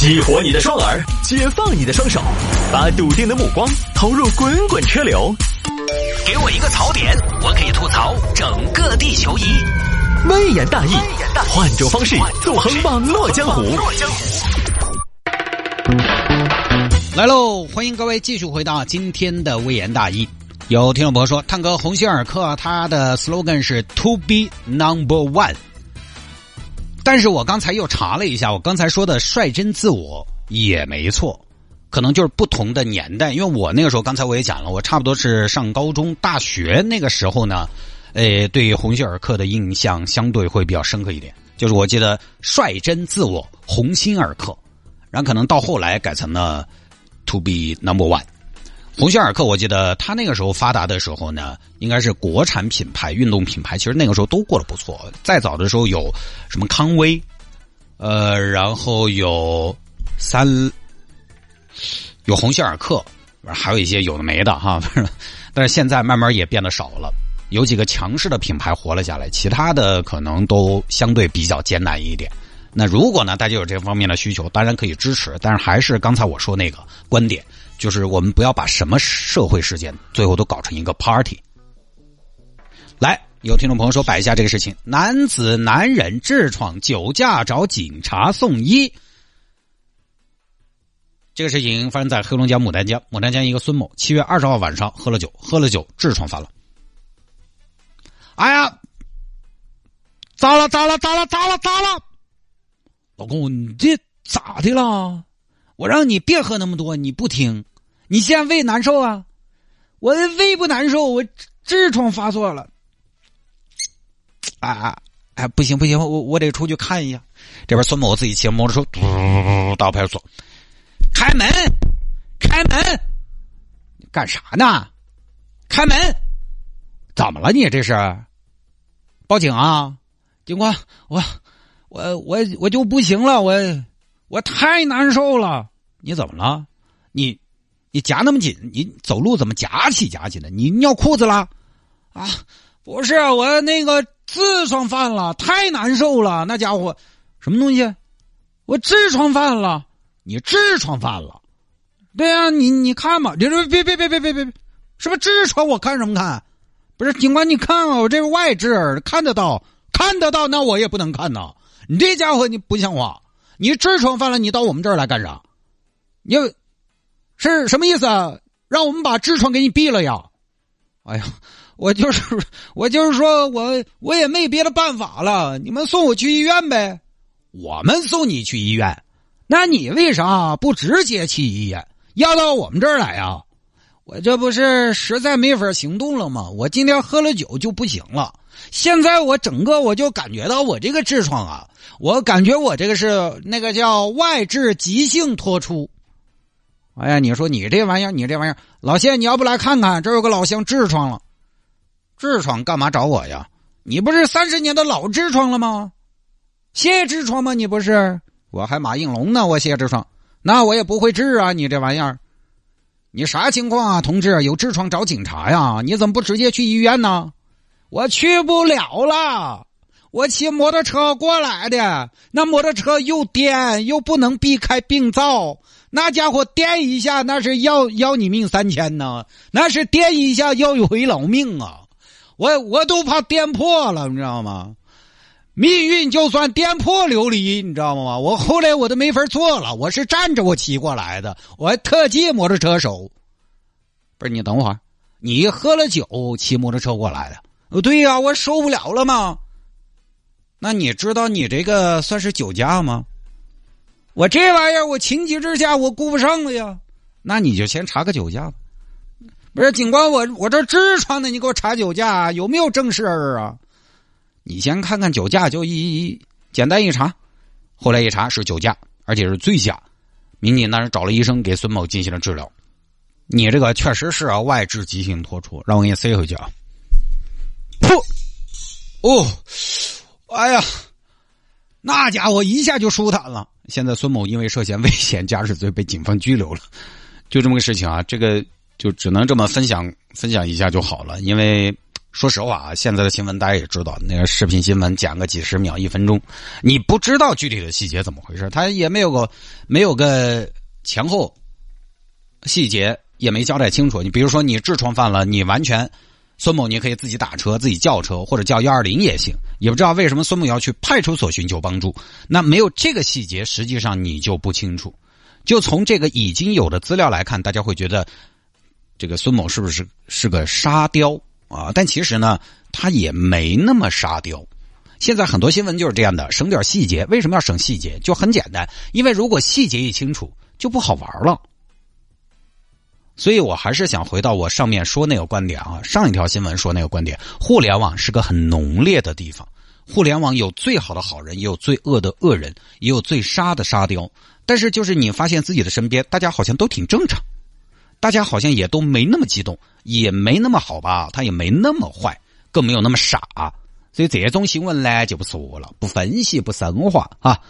激活你的双耳，解放你的双手，把笃定的目光投入滚滚车流。给我一个槽点，我可以吐槽整个地球仪。微言大义，换种方式纵横网络江湖。来喽，欢迎各位继续回到今天的微言大义。有听众朋友说，探哥鸿星尔克他的 slogan 是 “To be number one”。但是我刚才又查了一下，我刚才说的率真自我也没错，可能就是不同的年代。因为我那个时候，刚才我也讲了，我差不多是上高中、大学那个时候呢，呃，对鸿星尔克的印象相对会比较深刻一点。就是我记得率真自我，鸿星尔克，然后可能到后来改成了 To be number one。鸿星尔克，我记得他那个时候发达的时候呢，应该是国产品牌、运动品牌，其实那个时候都过得不错。再早的时候有什么康威，呃，然后有三，有鸿星尔克，还有一些有的没的哈。但是现在慢慢也变得少了，有几个强势的品牌活了下来，其他的可能都相对比较艰难一点。那如果呢，大家有这方面的需求，当然可以支持，但是还是刚才我说那个观点。就是我们不要把什么社会事件最后都搞成一个 party。来，有听众朋友说摆一下这个事情：男子男人痔疮酒驾找警察送医。这个事情发生在黑龙江牡丹江，牡丹江一个孙某七月二十号晚上喝了酒，喝了酒痔疮犯了。哎呀，咋了？咋了？咋了？咋了？咋了？老公，你这咋的了？我让你别喝那么多，你不听。你现在胃难受啊？我的胃不难受，我痔疮发作了。啊啊！哎，不行不行，我我得出去看一下。这边孙某自己骑摩托车，嘟到派出所，开门，开门，干啥呢？开门，怎么了？你这是？报警啊！警官，我我我我就不行了，我我太难受了。你怎么了？你？你夹那么紧，你走路怎么夹起夹起的？你尿裤子了？啊，不是，我那个痔疮犯了，太难受了。那家伙，什么东西？我痔疮犯了。你痔疮犯了？对呀，你你看嘛，你说别别别别别别，什么痔疮？我看什么看？不是警官，你看啊，我这是外痔，看得到，看得到，那我也不能看呐。你这家伙你不像话，你痔疮犯了，你到我们这儿来干啥？你。是什么意思啊？让我们把痔疮给你毙了呀？哎呀，我就是我就是说我我也没别的办法了，你们送我去医院呗。我们送你去医院，那你为啥不直接去医院，要到我们这儿来啊？我这不是实在没法行动了吗？我今天喝了酒就不行了，现在我整个我就感觉到我这个痔疮啊，我感觉我这个是那个叫外痔急性脱出。哎呀，你说你这玩意儿，你这玩意儿，老谢，你要不来看看？这有个老乡痔疮了，痔疮干嘛找我呀？你不是三十年的老痔疮了吗？谢痔疮吗？你不是？我还马应龙呢，我谢痔疮，那我也不会治啊！你这玩意儿，你啥情况啊，同志？有痔疮找警察呀？你怎么不直接去医院呢？我去不了了，我骑摩托车过来的，那摩托车又颠，又不能避开病灶。那家伙颠一下，那是要要你命三千呢，那是颠一下要一回老命啊！我我都怕颠破了，你知道吗？命运就算颠破琉璃，你知道吗？我后来我都没法坐了，我是站着我骑过来的，我还特技摩托车手。不是你等会儿，你喝了酒骑摩托车过来的？对呀，我受不了了吗？那你知道你这个算是酒驾吗？我这玩意儿，我情急之下我顾不上了呀，那你就先查个酒驾吧。不是警官，我我这痔疮呢，你给我查酒驾有没有正事儿啊？你先看看酒驾，就一简单一查，后来一查是酒驾，而且是醉驾。民警当时找了医生给孙某进行了治疗。你这个确实是啊，外痔急性脱出，让我给你塞回去啊。噗！哦，哎呀，那家伙一下就舒坦了。现在孙某因为涉嫌危险驾驶罪被警方拘留了，就这么个事情啊，这个就只能这么分享分享一下就好了。因为说实话啊，现在的新闻大家也知道，那个视频新闻讲个几十秒、一分钟，你不知道具体的细节怎么回事，他也没有个没有个前后细节，也没交代清楚。你比如说你痔疮犯了，你完全孙某你可以自己打车、自己叫车或者叫幺二零也行，也不知道为什么孙某要去派出所寻求帮助。那没有这个细节，实际上你就不清楚。就从这个已经有的资料来看，大家会觉得这个孙某是不是是个沙雕？啊，但其实呢，他也没那么沙雕。现在很多新闻就是这样的，省点细节。为什么要省细节？就很简单，因为如果细节一清楚，就不好玩了。所以我还是想回到我上面说那个观点啊，上一条新闻说那个观点：互联网是个很浓烈的地方，互联网有最好的好人，也有最恶的恶人，也有最沙的沙雕。但是就是你发现自己的身边，大家好像都挺正常。大家好像也都没那么激动，也没那么好吧，他也没那么坏，更没有那么傻，所以这种新闻呢就不说了，不分析，不深化啊。